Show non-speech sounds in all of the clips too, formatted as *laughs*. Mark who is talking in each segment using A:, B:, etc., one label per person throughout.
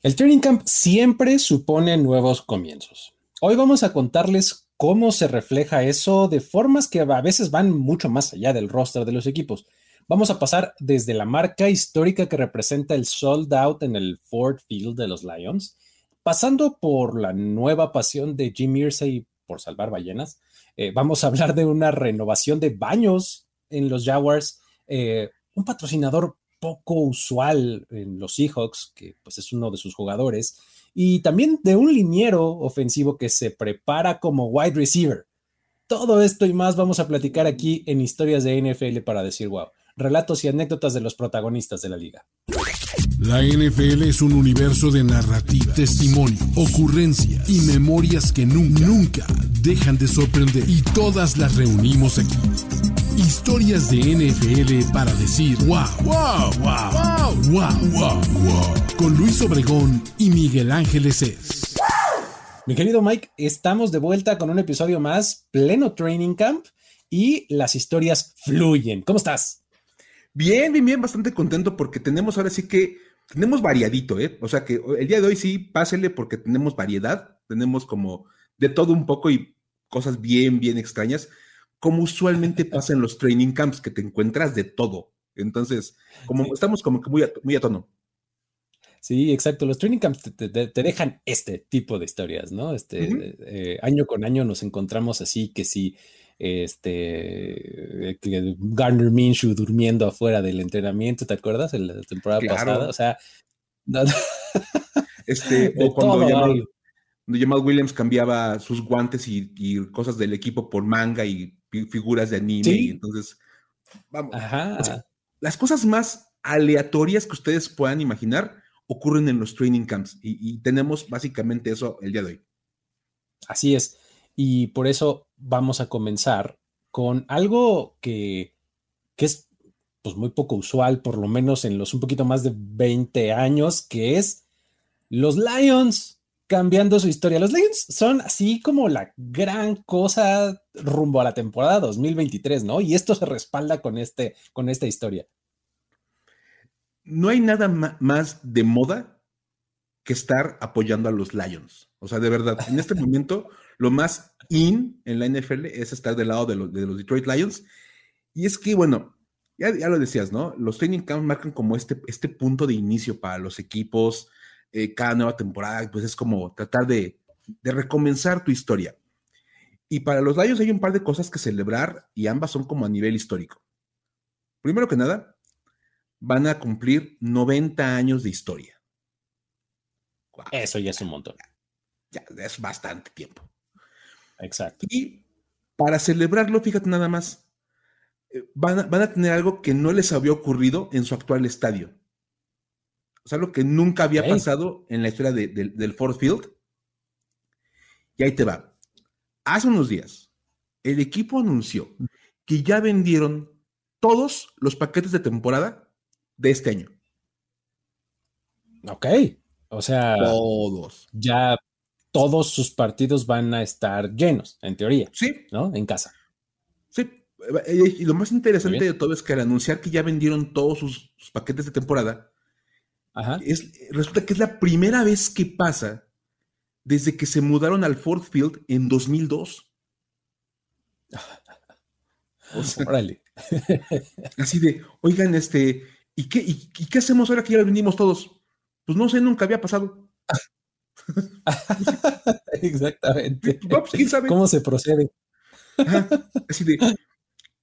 A: El training camp siempre supone nuevos comienzos. Hoy vamos a contarles cómo se refleja eso de formas que a veces van mucho más allá del roster de los equipos. Vamos a pasar desde la marca histórica que representa el sold out en el Ford Field de los Lions, pasando por la nueva pasión de Jim Irsay por salvar ballenas. Eh, vamos a hablar de una renovación de baños en los Jaguars, eh, un patrocinador poco usual en los Seahawks, que pues es uno de sus jugadores, y también de un liniero ofensivo que se prepara como wide receiver. Todo esto y más vamos a platicar aquí en Historias de NFL para decir wow, relatos y anécdotas de los protagonistas de la liga.
B: La NFL es un universo de narrativa, testimonio, ocurrencias y memorias que nunca, nunca dejan de sorprender. Y todas las reunimos aquí. Historias de NFL para decir wow, wow, wow, wow, wow, wow, wow. Con Luis Obregón y Miguel Ángeles es.
A: Mi querido Mike, estamos de vuelta con un episodio más, pleno training camp y las historias fluyen. ¿Cómo estás?
C: Bien, bien, bien, bastante contento porque tenemos ahora sí que tenemos variadito, ¿eh? O sea que el día de hoy sí, pásele porque tenemos variedad, tenemos como de todo un poco y cosas bien, bien extrañas, como usualmente pasa en los training camps, que te encuentras de todo. Entonces, como estamos como que muy a, muy a tono.
A: Sí, exacto. Los training camps te, dejan este tipo de historias, ¿no? Este, eh, año con año nos encontramos así que si este Garner Minshew durmiendo afuera del entrenamiento, ¿te acuerdas? En la temporada pasada, o sea,
C: este, *laughs* o cuando Jamal, Williams cambiaba sus guantes y, cosas del equipo por manga y figuras de anime, entonces, vamos, las cosas más aleatorias que ustedes puedan imaginar ocurren en los training camps y tenemos básicamente eso el día de hoy.
A: Así es. Y por eso vamos a comenzar con algo que, es pues, muy poco usual, por lo menos en los un poquito más de 20 años, que es los Lions cambiando su historia. Los Lions son así como la gran cosa rumbo a la temporada 2023, ¿no? Y esto se respalda con, este, con esta historia.
C: No hay nada más de moda que estar apoyando a los Lions. O sea, de verdad, en este *laughs* momento lo más in en la NFL es estar del lado de los, Detroit Lions. Y es que, bueno, ya, lo decías, ¿no? Los training camps marcan como este, este punto de inicio para los equipos. Eh, cada nueva temporada, pues es como tratar de, de recomenzar tu historia. Y para los Lions hay un par de cosas que celebrar y ambas son como a nivel histórico. Primero que nada, van a cumplir 90 años de historia.
A: Eso ya es un montón.
C: Ya, es bastante tiempo.
A: Exacto.
C: Y para celebrarlo, fíjate nada más, eh, van a, tener algo que no les había ocurrido en su actual estadio. O sea, algo que nunca había pasado en la historia del Ford Field. Y ahí te va. Hace unos días, el equipo anunció que ya vendieron todos los paquetes de temporada de este año.
A: Ok. O sea,
C: todos.
A: Ya todos sus partidos van a estar llenos, en teoría.
C: Sí.
A: ¿No? En casa.
C: Sí. Y lo más interesante de todo es que al anunciar que ya vendieron todos sus, paquetes de temporada, Es, resulta que es la primera vez que pasa desde que se mudaron al Ford Field en 2002.
A: O sea, Órale. *laughs*
C: así de, oigan, este, ¿y qué, y, qué hacemos ahora que ya vendimos todos? Pues no sé, nunca había pasado. *laughs*
A: Exactamente. *laughs*
C: Pues,
A: ¿Cómo se procede?
C: así de,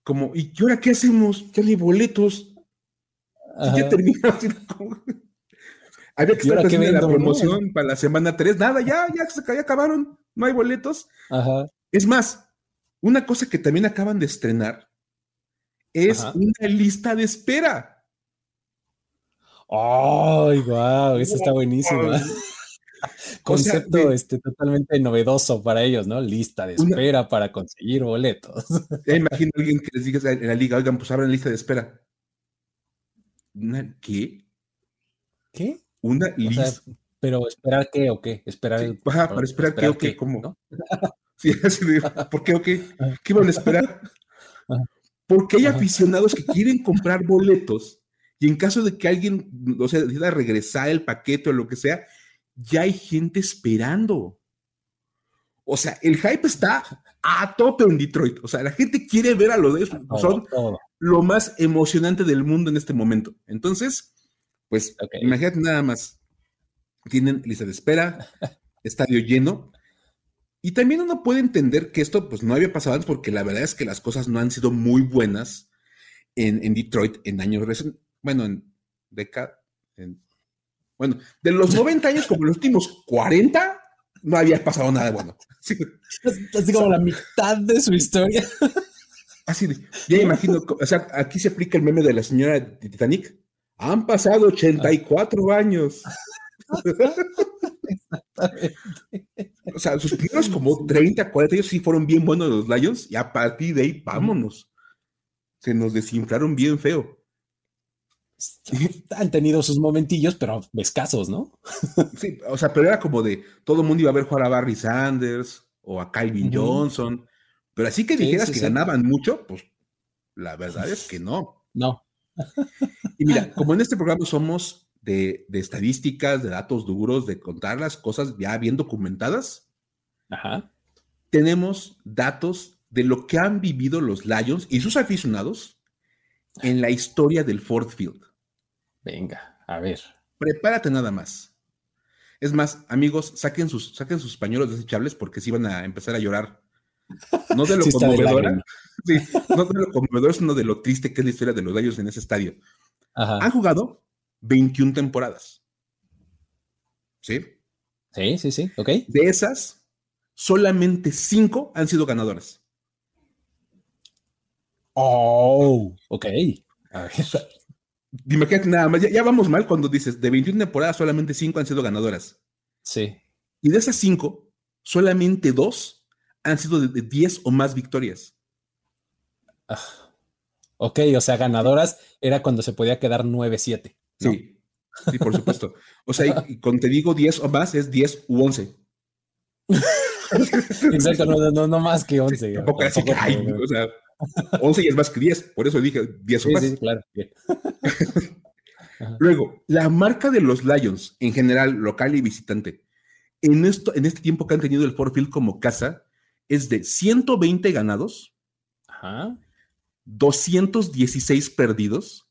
C: como, ¿y ahora qué hacemos? Ya hay boletos. Ya terminó. Había que estar haciendo la promoción para la semana 3. Nada, ya, ya, ya acabaron. No hay boletos. Es más, una cosa que también acaban de estrenar es una lista de espera.
A: ¡Ay, wow! Eso está buenísimo. *laughs* Concepto este, totalmente novedoso para ellos, ¿no? Lista de espera para conseguir boletos.
C: imagino a alguien que les diga en la liga, oigan, pues abran lista de espera. qué?
A: ¿Qué?
C: Una lista.
A: pero esperar qué o qué? Esperar.
C: para esperar, qué o qué, ¿cómo? *laughs* Sí, ¿por qué o qué? *laughs* ¿Qué van a esperar? Porque hay aficionados que quieren comprar boletos y en caso de que alguien, o sea, decida regresar el paquete o lo que sea, ya hay gente esperando. O sea, el hype está a tope en Detroit. O sea, la gente quiere ver a los de ellos. Son lo más emocionante del mundo en este momento. Entonces, pues imagínate nada más. Tienen lista de espera, *laughs* estadio lleno. Y también uno puede entender que esto pues no había pasado antes porque la verdad es que las cosas no han sido muy buenas en, Detroit en años recientes. Bueno, en décadas. Bueno, de los 90 años como los últimos 40, no había pasado nada bueno.
A: Así como la mitad de su historia.
C: Así ya imagino, o sea, aquí se aplica el meme de la señora de Titanic. Han pasado 84 años. o sea, sus primeros como 30, 40 años sí fueron bien buenos los Lions y a partir de ahí, vámonos. Se nos desinflaron bien feo.
A: Han tenido sus momentillos, pero escasos, ¿no?
C: sí, o sea, pero era como de todo el mundo iba a ver jugar a Barry Sanders o a Calvin Johnson, pero así que dijeras que ganaban mucho, pues la verdad es que no.
A: No.
C: Y mira, como en este programa somos de, estadísticas, de datos duros, de contar las cosas ya bien documentadas, tenemos datos de lo que han vivido los Lions y sus aficionados en la historia del Ford Field.
A: Venga, a ver.
C: Prepárate nada más. Es más, amigos, saquen sus, saquen sus pañuelos desechables porque si van a empezar a llorar. No de lo conmovedora, sí, no de lo conmovedor, sino de lo triste que es la historia de los gallos en ese estadio. Han jugado 21 temporadas. ¿Sí?
A: Sí, sí, sí, ok.
C: De esas, solamente 5 han sido ganadoras.
A: Oh, ok. A ver.
C: Imagínate nada más, ya, vamos mal cuando dices, de 21 temporadas solamente 5 han sido ganadoras.
A: Sí.
C: Y de esas 5, solamente 2 han sido de 10 o más victorias.
A: Ah, ok, o sea, ganadoras era cuando se podía quedar 9-7.
C: Sí, sí, por supuesto. O sea, y, cuando te digo 10 o más es 10 u 11. *laughs*
A: Exacto, no, no, más que 11.
C: tampoco así que, hay, o sea, 11 y es más que 10, por eso dije 10 o más. Sí, claro. *laughs* Luego, la marca de los Lions, en general, local y visitante, en, esto, en este tiempo que han tenido el Ford Field como casa, es de 120 ganados, Ajá. 216 perdidos.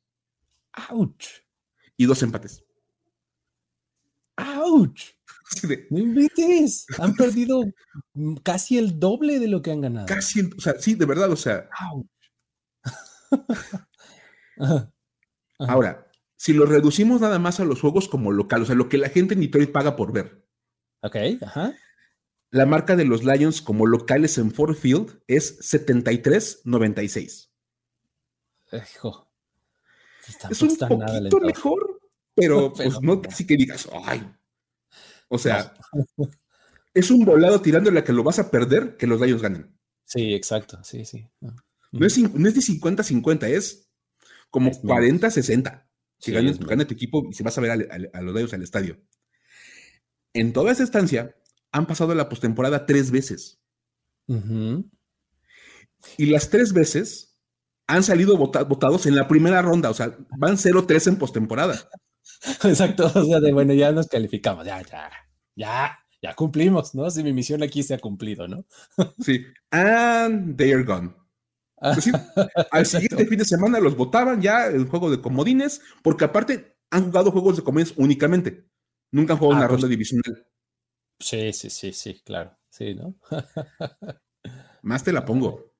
A: ¡Auch!
C: Y dos empates.
A: ¡Auch! *laughs* No invites. Han *laughs* perdido casi el doble de lo que han ganado.
C: Casi, o sea, sí, de verdad, o sea. *laughs* Ahora, si lo reducimos nada más a los juegos como local, o sea, lo que la gente en Detroit paga por ver.
A: Ok, ajá.
C: La marca de los Lions como locales en Ford Field es 73-96.
A: Hijo.
C: es un poquito mejor, *laughs* pero, pues no así que digas, ay, o sea, *laughs* es un volado tirándole a que lo vas a perder que los Lions ganen.
A: Sí, exacto, sí, sí.
C: No, es, de 50-50, es como 40-60. Si gana, tu equipo y si vas a ver a, los Lions al estadio. En toda esa estancia han pasado la postemporada tres veces. Y las tres veces han salido votados en la primera ronda, o sea, van 0-3 en postemporada. *laughs*
A: Exacto, o sea, de bueno, ya nos calificamos, ya, ya ya, ya cumplimos, ¿no? Si mi misión aquí se ha cumplido, ¿no? *laughs*
C: sí, and they are gone. Pues *laughs* al siguiente fin de semana los votaban ya el juego de comodines, porque aparte han jugado juegos de comodines únicamente. Nunca han jugado ah, una pues ronda divisional.
A: Sí, sí, sí, sí, claro. Sí, ¿no? *laughs*
C: Más te la pongo.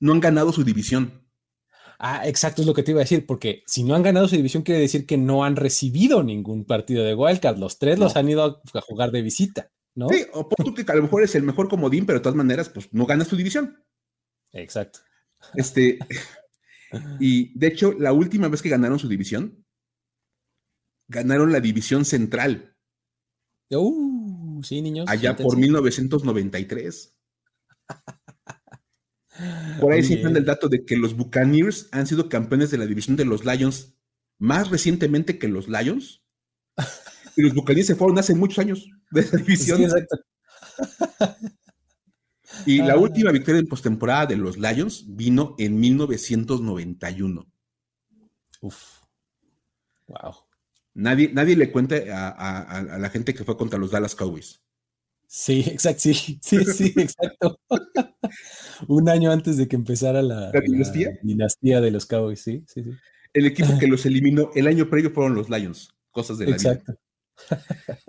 C: No han ganado su división.
A: Ah, exacto, es lo que te iba a decir, porque si no han ganado su división, quiere decir que no han recibido ningún partido de Wildcard. Los tres los han ido a jugar de visita, ¿no?
C: Sí, o por tú que a lo mejor es el mejor comodín, pero de todas maneras, pues no ganas tu división.
A: Exacto.
C: Este, *laughs* y de hecho, la última vez que ganaron su división, ganaron la división central.
A: Uh, sí, niños.
C: Allá por 1993. *laughs* Por ahí siempre el dato de que los Buccaneers han sido campeones de la división de los Lions más recientemente que los Lions. Y los Buccaneers se fueron hace muchos años de esa *laughs* división. Y la ah. última victoria en postemporada de los Lions vino en 1991.
A: Uf. Wow.
C: Nadie, nadie le cuente a, la gente que fue contra los Dallas Cowboys.
A: Sí, *laughs* exacto, sí, sí, sí, exacto. *laughs* Un año antes de que empezara la, dinastía? de los Cowboys, sí, sí, sí.
C: El equipo *laughs* que los eliminó el año previo fueron los Lions, cosas de la exacto.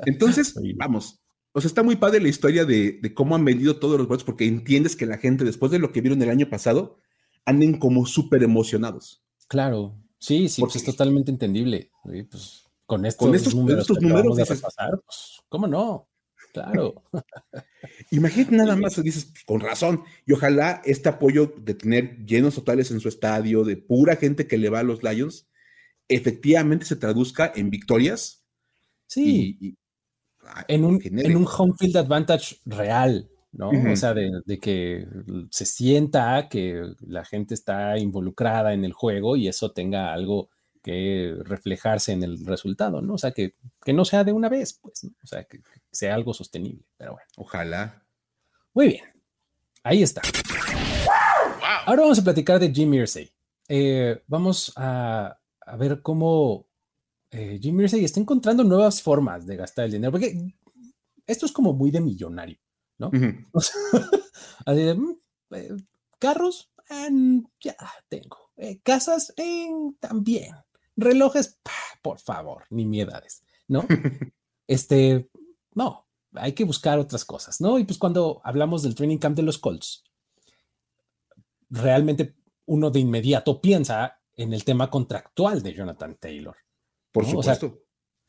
C: Entonces, vamos, o sea, está muy padre la historia de, cómo han vendido todos los boletos, porque entiendes que la gente, después de lo que vieron el año pasado, anden como súper emocionados.
A: Claro, sí, sí, pues es totalmente entendible. Pues, con, estos, números, pues, ¿cómo no? Claro. *laughs*
C: Imagínate nada más, dices, pues, con razón, y ojalá este apoyo de tener llenos totales en su estadio, de pura gente que le va a los Lions, efectivamente se traduzca en victorias.
A: Sí en un, en un home field advantage real, ¿no? O sea, de, que se sienta que la gente está involucrada en el juego y eso tenga algo que reflejarse en el resultado, ¿no? O sea, que, no sea de una vez, pues, ¿no? O sea, que, sea algo sostenible, pero bueno.
C: Ojalá.
A: Muy bien, ahí está. Ahora vamos a platicar de Jim Irsay. Eh, vamos a, a ver cómo eh, Jim Irsay está encontrando nuevas formas de gastar el dinero, porque esto es como muy de millonario, ¿no? *laughs* así de, mm, eh, carros, ya tengo. Eh, casas, también. Relojes, por favor, ni miedades, ¿no? este, no, hay que buscar otras cosas, ¿no? Y pues cuando hablamos del training camp de los Colts, realmente uno de inmediato piensa en el tema contractual de Jonathan Taylor.
C: Por supuesto.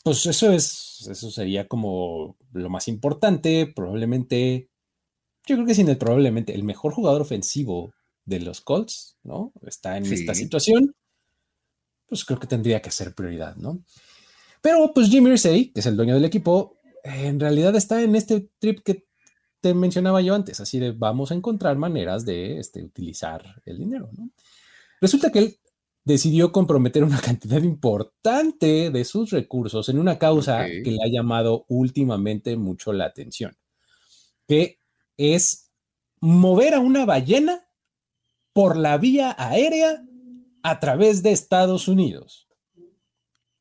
A: pues eso es, eso sería como lo más importante, probablemente, yo creo que sin el probablemente el mejor jugador ofensivo de los Colts, ¿no? Está en esta situación, pues creo que tendría que ser prioridad, ¿no? Pero pues Jim Irsay, que es el dueño del equipo, en realidad está en este trip que te mencionaba yo antes, así de vamos a encontrar maneras de este, utilizar el dinero, ¿no? Resulta que él decidió comprometer una *laughs* cantidad importante de sus recursos en una causa que le ha llamado últimamente mucho la atención, que es mover a una ballena por la vía aérea a través de Estados Unidos.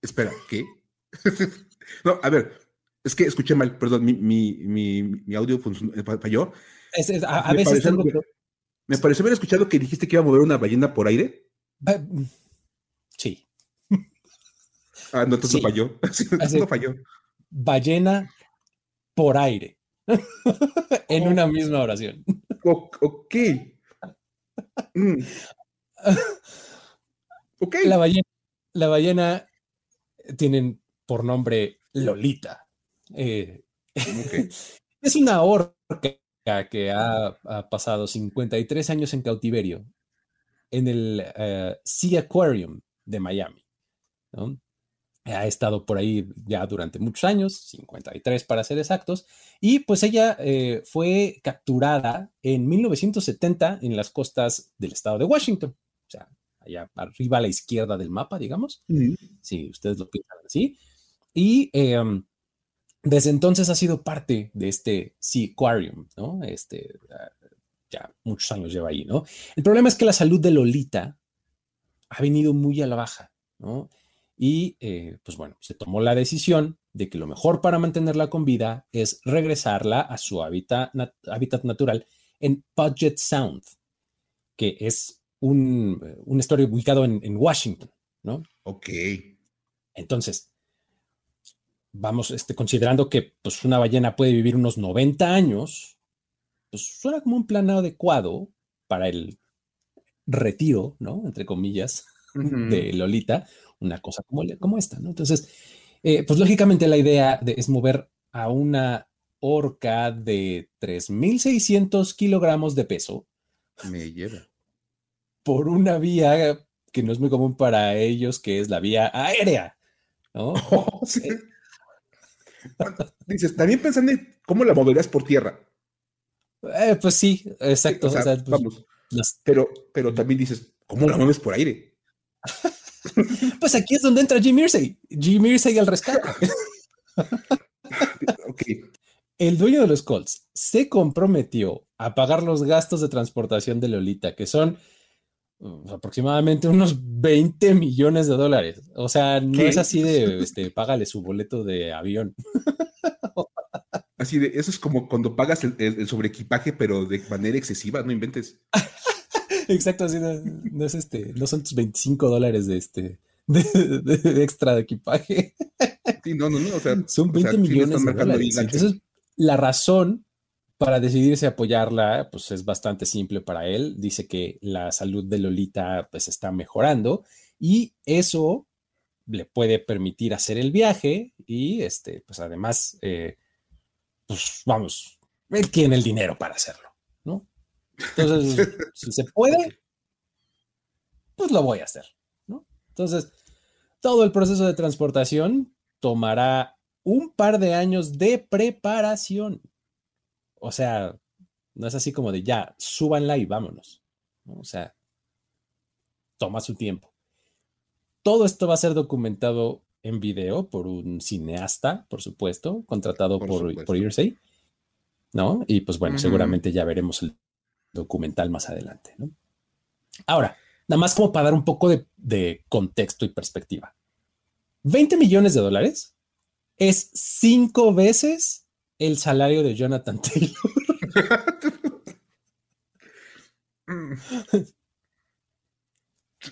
C: Espera, ¿qué? *laughs* no, a ver, es que escuché mal, perdón, mi, audio falló.
A: a, veces
C: me pareció haber escuchado que dijiste que iba a mover una ballena por aire.
A: Sí.
C: Ah, no, entonces falló. *laughs* no falló.
A: Ballena por aire. *laughs* en una misma oración.
C: ok. Mm.
A: Ok. La ballena, la ballena tienen por nombre Lolita. Eh, *laughs* es una orca que ha, ha, pasado 53 años en cautiverio en el eh, Sea Aquarium de Miami. Ha estado por ahí ya durante muchos años, 53 para ser exactos, y pues ella eh, fue capturada en 1970 en las costas del estado de Washington, allá arriba a la izquierda del mapa, digamos, si ustedes lo piensan así, y em, desde entonces ha sido parte de este Sea Aquarium, ¿no? Este, ya muchos años lleva ahí, ¿no? El problema es que la salud de Lolita ha venido muy a la baja, ¿no? Y eh, pues bueno, se tomó la decisión de que lo mejor para mantenerla con vida es regresarla a su hábitat, hábitat natural en Puget Sound, que es un, un estuario ubicado en, en, Washington, ¿no?
C: Ok.
A: Entonces, vamos, este, considerando que pues, una ballena puede vivir unos 90 años, pues suena como un plan adecuado para el retiro, ¿no? Entre comillas, de Lolita, una cosa como, como esta, ¿no? Entonces, eh, pues lógicamente la idea es mover a una orca de 3.600 kilogramos de peso.
C: Me lleva.
A: Por una vía que no es muy común para ellos, que es la vía aérea, ¿no? *laughs* Oh, eh,
C: Dices, también pensando en cómo la moverías por tierra.
A: Eh, pues sí, exacto. Pues,
C: vamos. Pero, pero también dices, ¿cómo la mueves por aire? *laughs*
A: pues aquí es donde entra Jim Irsay. Jim Irsay al rescate. *laughs* El dueño de los Colts se comprometió a pagar los gastos de transportación de Lolita, que son aproximadamente unos 20 millones de dólares. O sea, no es así de, este, págale su boleto de avión. *laughs*
C: Así de, eso es como cuando pagas el, el, sobreequipaje, pero de manera excesiva, no inventes. *laughs*
A: Exacto, así no, es este, no son tus 25 dólares de este, de, extra de equipaje.
C: Sí, no, no, no, o sea,
A: son 20 millones de dólares. Entonces, la razón para decidirse apoyarla, pues es bastante simple para él. Dice que la salud de Lolita pues está mejorando y eso le puede permitir hacer el viaje y este, pues además, eh, pues vamos, él tiene el dinero para hacerlo, ¿no? Entonces, *laughs* si se puede, pues lo voy a hacer, ¿no? Entonces, todo el proceso de transportación tomará un par de años de preparación. O sea, no es así como de ya, súbanla y vámonos. O sea, toma su tiempo. Todo esto va a ser documentado en video por un cineasta, por supuesto, contratado por, por, ¿no? Y pues bueno, seguramente ya veremos el documental más adelante, ¿no? Ahora, nada más como para dar un poco de, de contexto y perspectiva. 20 millones de dólares es cinco veces el salario de Jonathan Taylor. *laughs*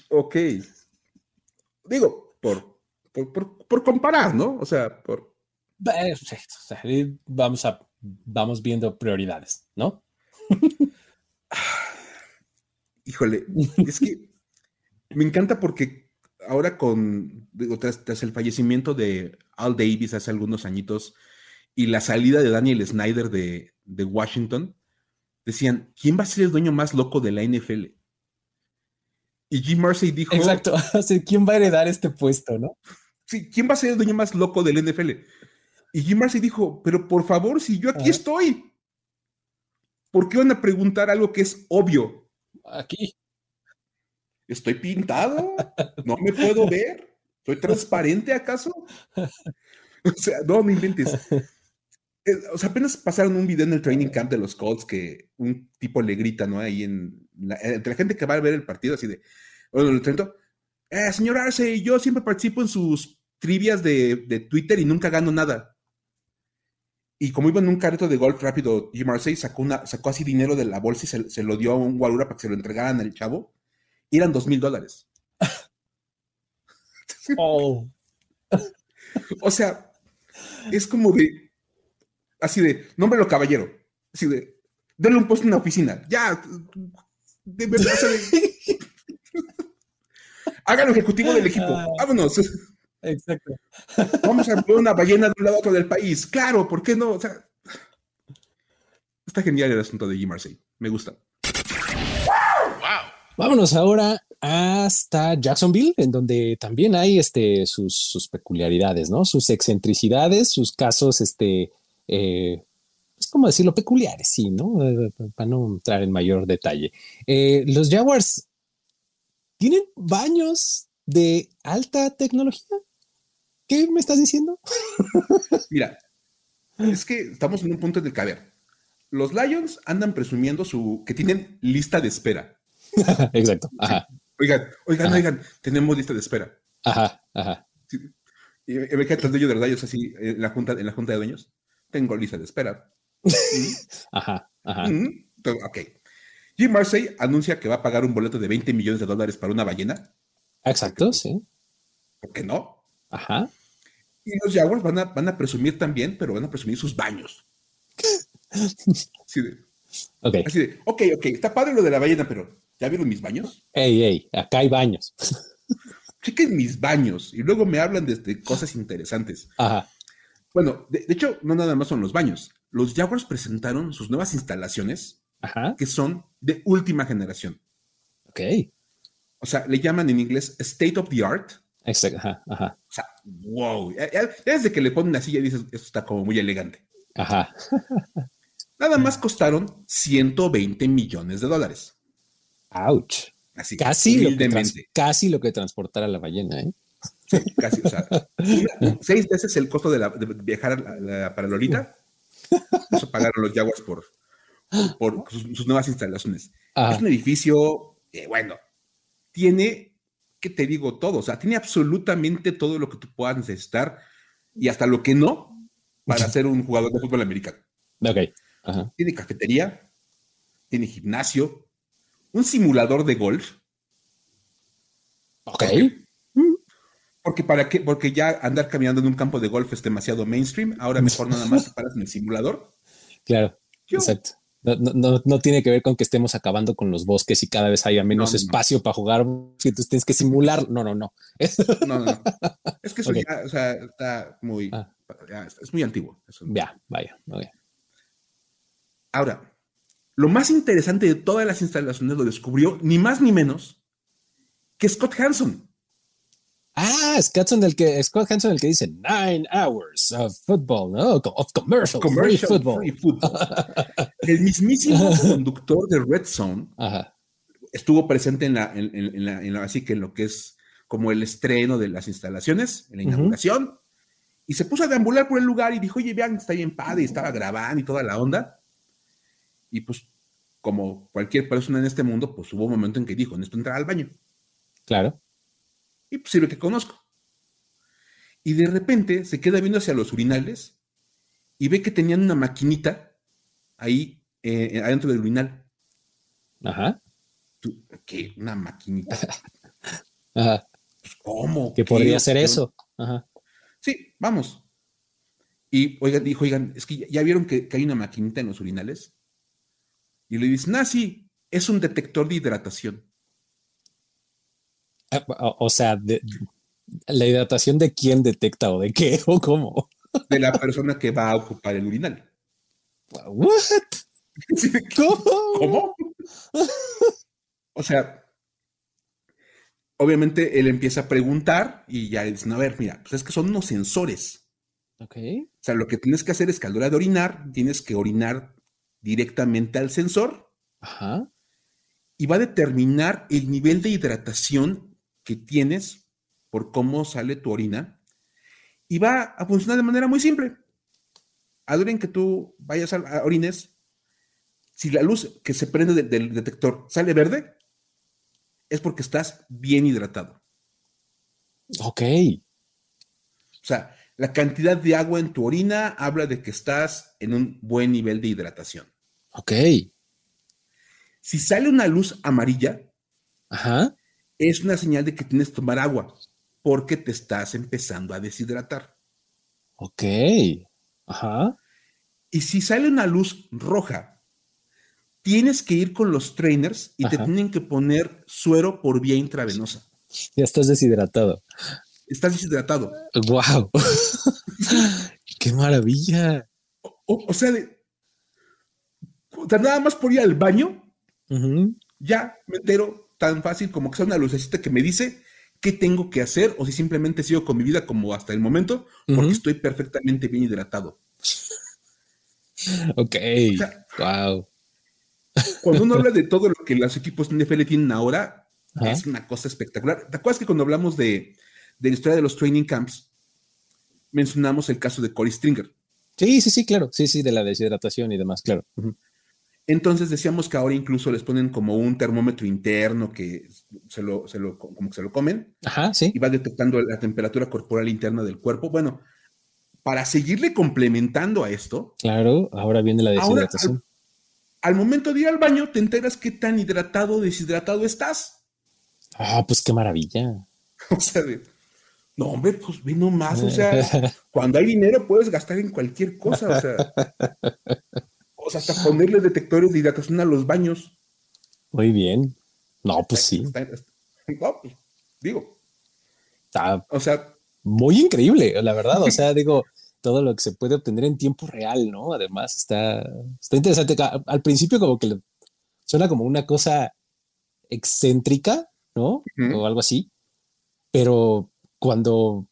C: ok. Digo, por, por, comparar, ¿no? O sea, por.
A: Vamos a vamos viendo prioridades, ¿no? *sighs*
C: Híjole, es que me encanta porque ahora con, tras, el fallecimiento de Al Davis hace algunos añitos, y la salida de Daniel Snyder de, Washington, decían, ¿quién va a ser el dueño más loco de la NFL? Y Jim Mercy dijo...
A: Exacto, *laughs* ¿quién va a heredar este puesto, no?
C: Sí, ¿quién va a ser el dueño más loco del NFL? Y Jim Mercy dijo, pero por favor, si yo aquí estoy, ¿por qué van a preguntar algo que es obvio?
A: Aquí.
C: ¿Estoy pintado? ¿No me puedo ver? ¿Soy transparente acaso? *laughs* O sea, no me inventes. O sea, apenas pasaron un video en el training camp de los Colts que un tipo le grita, ¿no? Ahí en entre la gente que va a ver el partido, así de, bueno, el trento, eh, señor Arce, yo siempre participo en sus trivias de, de, Twitter y nunca gano nada. Y como iba en un carrito de golf rápido, Jim Arce sacó, una, sacó así dinero de la bolsa y se, se lo dio a un Walura para que se lo entregaran al chavo. Y eran dos mil dólares. *laughs*
A: Oh.
C: o sea, es como de, Así de, nómbrelo caballero. Así de, denle un puesto en la oficina. Ya, de verdad. Hágalo *laughs* ejecutivo del equipo. Ah. Vámonos.
A: Exacto.
C: Vamos a poner una ballena de un lado a otro del país. Claro, ¿por qué no? O sea, está genial el asunto de Jim Marseille. Me gusta.
A: Vámonos ahora hasta Jacksonville, en donde también hay este, sus, sus peculiaridades, ¿no? Sus excentricidades, sus casos este, eh, es como decirlo, peculiares, sí, ¿no? Eh, para no entrar en mayor detalle. Eh, los Jaguars tienen baños de alta tecnología. ¿Qué me estás diciendo? *laughs*
C: Mira, es que estamos en un punto en el que, los Lions andan presumiendo su que tienen lista de espera. *laughs*
A: Exacto.
C: Oigan, oigan, oigan, tenemos lista de espera.
A: Ajá, ajá.
C: Y me queda de los Lions así en la junta, en la junta de dueños tengo lista de espera. *laughs*
A: ajá, ajá.
C: ok. Jim Marseille anuncia que va a pagar un boleto de 20 millones de dólares para una ballena.
A: Exacto, sí.
C: ¿Por qué no?
A: Ajá.
C: Y los Jaguars van a, van a presumir también, pero van a presumir sus baños. Así de,
A: ok.
C: Así de, ok, ok, está padre lo de la ballena, pero ¿ya vieron mis baños?
A: Ey, ey, acá hay baños. *laughs*
C: Chequen mis baños y luego me hablan de cosas interesantes.
A: Ajá.
C: Bueno, de, hecho, no nada más son los baños. Los Jaguars presentaron sus nuevas instalaciones que son de última generación.
A: Ok.
C: O sea, le llaman en inglés state of the art.
A: Exacto. Ajá, ajá.
C: O sea, wow. Desde que le ponen así ya dices, esto está como muy elegante.
A: Ajá. *laughs*
C: Nada más costaron 120 millones de dólares.
A: Ouch.
C: Así,
A: casi, lo que casi lo que transportara la ballena, ¿eh?
C: Casi, o sea, *laughs* seis veces el costo de, viajar para Lolita. Eso pagaron los Jaguars por, por sus, nuevas instalaciones. Es un edificio, bueno, tiene, ¿qué te digo? Todo, o sea, tiene absolutamente todo lo que tú puedas necesitar y hasta lo que no para ser un jugador de fútbol americano.
A: Ok.
C: Tiene cafetería, tiene gimnasio, un simulador de golf.
A: Ok.
C: Porque, para qué, porque ya andar caminando en un campo de golf es demasiado mainstream. Ahora mejor nada más te paras en el simulador.
A: Claro, exacto. No, tiene que ver con que estemos acabando con los bosques y cada vez haya menos espacio para jugar. Si tú tienes que simular, no, no, no.
C: No, no, Es que eso ya, o sea, está muy, ah. es muy antiguo.
A: Ya, vaya,
C: Ahora, lo más interesante de todas las instalaciones lo descubrió ni más ni menos que Scott Hanson.
A: Ah, Scott Hanson el que, Scott Hanson el que dice nine hours of football, ¿no? Of commercial, commercial football. *laughs*
C: el mismísimo conductor de Red Zone estuvo presente en la, en, la, así que en lo que es como el estreno de las instalaciones, en la inauguración, y se puso a deambular por el lugar y dijo, oye, vean, está bien padre, y estaba grabando y toda la onda. Y pues, como cualquier persona en este mundo, pues hubo un momento en que dijo, necesito entrar al baño.
A: Claro.
C: Y pues sirve que conozco. Y de repente se queda viendo hacia los urinales y ve que tenían una maquinita ahí eh, adentro del urinal.
A: Ajá.
C: ¿Qué? ¿Una maquinita? *laughs*
A: Ajá.
C: Pues, ¿Cómo?
A: Que podría ser eso. Ajá.
C: Sí, vamos. Y oigan, dijo, oigan, es que ya vieron que, hay una maquinita en los urinales. Y le dice, ah, sí, es un detector de hidratación.
A: Ah, o sea, ¿la hidratación de quién detecta o de qué *laughs* o cómo?
C: De la persona que va a ocupar el urinal.
A: ¿What?
C: ¿Cómo? ¿Cómo? O sea, obviamente él empieza a preguntar y ya dicen, a ver, mira, pues es que son unos sensores.
A: Ok.
C: O sea, lo que tienes que hacer es que a la hora de orinar, tienes que orinar directamente al sensor.
A: Ajá.
C: Y va a determinar el nivel de hidratación que tienes por cómo sale tu orina. Y va a funcionar de manera muy simple. Adoren que tú vayas a, orines, si la luz que se prende del detector sale verde, es porque estás bien hidratado.
A: Ok.
C: O sea, la cantidad de agua en tu orina habla de que estás en un buen nivel de hidratación.
A: Ok.
C: Si sale una luz amarilla,
A: Ajá.
C: Es una señal de que tienes que tomar agua porque te estás empezando a deshidratar.
A: Ok. Ajá.
C: Y si sale una luz roja, tienes que ir con los trainers y te tienen que poner suero por vía intravenosa.
A: Ya estás deshidratado.
C: Estás deshidratado.
A: ¡Wow! *laughs* ¡Qué maravilla!
C: O, sea, nada más por ir al baño, ya me entero tan fácil como que sea una lucecita que me dice qué tengo que hacer o si simplemente sigo con mi vida como hasta el momento, porque estoy perfectamente bien hidratado. *laughs*
A: Ok, wow.
C: Cuando uno habla de *laughs* todo lo que los equipos NFL tienen ahora, es una cosa espectacular. ¿Te acuerdas que cuando hablamos de, la historia de los training camps, mencionamos el caso de Corey Stringer?
A: Sí, sí, sí, claro. Sí, sí, de la deshidratación y demás, claro.
C: Entonces decíamos que ahora incluso les ponen como un termómetro interno que se lo, se lo, como que se lo comen.
A: Ajá, sí.
C: Y va detectando la temperatura corporal interna del cuerpo. Bueno, para seguirle complementando a esto.
A: Claro, ahora viene la deshidratación.
C: al, momento de ir al baño, te enteras qué tan hidratado o deshidratado estás.
A: Ah, pues qué maravilla. *laughs*
C: O sea, no, hombre, pues vino más. O sea, *laughs* cuando hay dinero puedes gastar en cualquier cosa. O sea, *laughs* o sea hasta ponerle detectores de hidratación a los baños.
A: Muy bien. No, pues sí.
C: no, pues, digo.
A: o sea, muy increíble, la verdad. O *laughs* sea, digo, todo lo que se puede obtener en tiempo real, ¿no? Además, está, está interesante. Al principio como que suena como una cosa excéntrica, ¿no? O algo así. Pero cuando,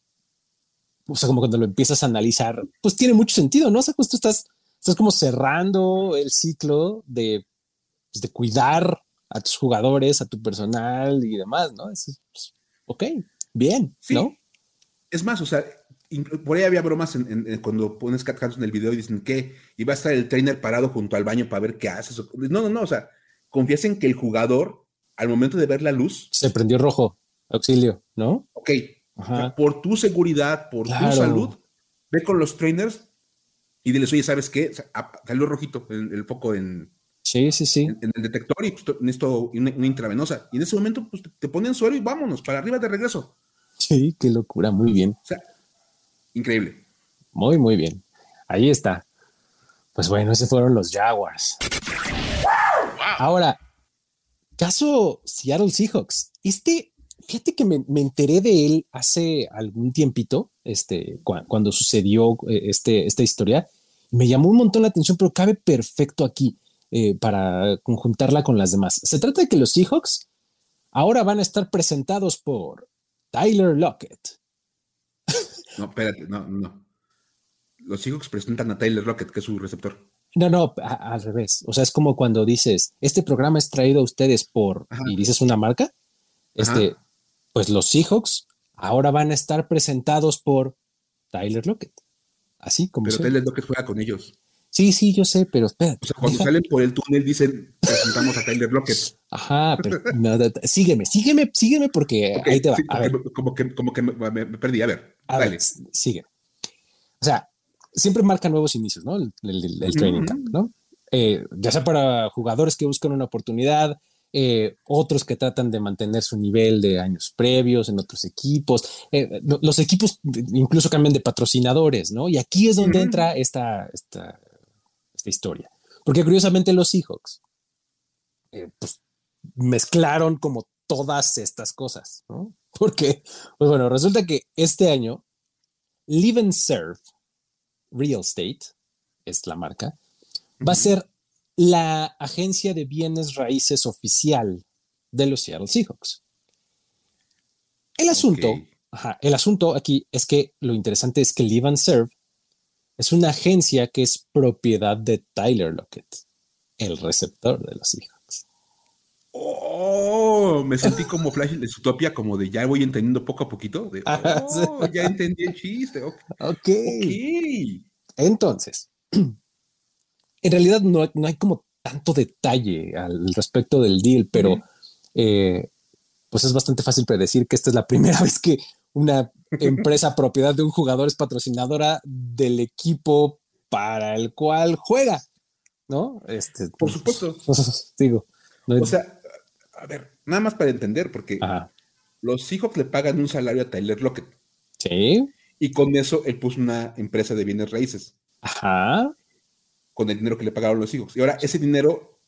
A: o sea, como cuando lo empiezas a analizar, pues tiene mucho sentido, ¿no? O sea, pues tú estás, estás como cerrando el ciclo de, pues, de cuidar a tus jugadores, a tu personal y demás, ¿no? Es, pues, ok, bien, ¿no?
C: Es más, o sea, por ahí había bromas cuando pones Cat en el video y dicen que iba a estar el trainer parado junto al baño para ver qué haces. No, no, no, o sea, confías en que el jugador al momento de ver la luz.
A: Se prendió rojo, auxilio, ¿no?
C: Ok. por tu seguridad, por tu salud, ve con los trainers y diles, oye, ¿sabes qué? Salió rojito el, foco en,
A: sí, sí, sí.
C: En, el detector y pues, necesito una, intravenosa. Y en ese momento, pues te, ponen suelo y vámonos, para arriba de regreso.
A: Sí, qué locura, muy bien.
C: O sea, increíble.
A: Muy, muy bien. Ahí está. Pues bueno, esos fueron los Jaguars. Ahora, caso Seattle Seahawks. Este, fíjate que me, enteré de él hace algún tiempito, este, cuando sucedió eh, este, esta historia. Me llamó un montón la atención, pero cabe perfecto aquí eh, para conjuntarla con las demás. Se trata de que los Seahawks ahora van a estar presentados por Tyler Lockett. *laughs*
C: No, espérate, no, no. Los Seahawks presentan a Tyler Lockett, que es su receptor.
A: No, no, al revés. O sea, es como cuando dices, este programa es traído a ustedes por, y dices una marca, este, pues los Seahawks ahora van a estar presentados por Tyler Lockett. Así como.
C: Pero Tyler Lockett juega con ellos.
A: Sí, sí, yo sé, pero espera.
C: O sea, cuando salen por el túnel dicen, presentamos a Tyler Lockett.
A: Ajá, pero sígueme, sígueme, sígueme porque ahí te va.
C: Como que, como que me, perdí. A ver, dale.
A: sigue. O sea, siempre marca nuevos inicios, ¿no? El, training camp, ¿no? Eh, ya sea para jugadores que buscan una oportunidad, eh, otros que tratan de mantener su nivel de años previos en otros equipos. Eh, los equipos incluso cambian de patrocinadores, ¿no? Y aquí es donde entra esta, esta, esta, historia. Porque curiosamente los Seahawks pues, mezclaron como todas estas cosas, ¿no? *laughs* Porque, pues bueno, resulta que este año Live and Serve Real Estate, es la marca, va a ser la agencia de bienes raíces oficial de los Seattle Seahawks. El asunto, el asunto aquí es que lo interesante es que Live and Serve es una agencia que es propiedad de Tyler Lockett, el receptor de los Seahawks.
C: Oh, me sentí *laughs* como Flash de Utopia, como de ya voy entendiendo poco a poquito. De, oh, *laughs* ya entendí el chiste. Ok.
A: okay. Entonces, *clears throat* en realidad no, hay como tanto detalle al respecto del deal, pero eh, pues es bastante fácil predecir que esta es la primera *laughs* vez que una empresa *laughs* propiedad de un jugador es patrocinadora del equipo para el cual juega, ¿no?
C: Este, Por supuesto. *laughs*
A: digo.
C: o sea, a ver, nada más para entender, porque los Seahawks le pagan un salario a Tyler Lockett.
A: Sí.
C: Y con eso él puso una empresa de bienes raíces.
A: Ajá.
C: Con el dinero que le pagaron los hijos. Y ahora ese dinero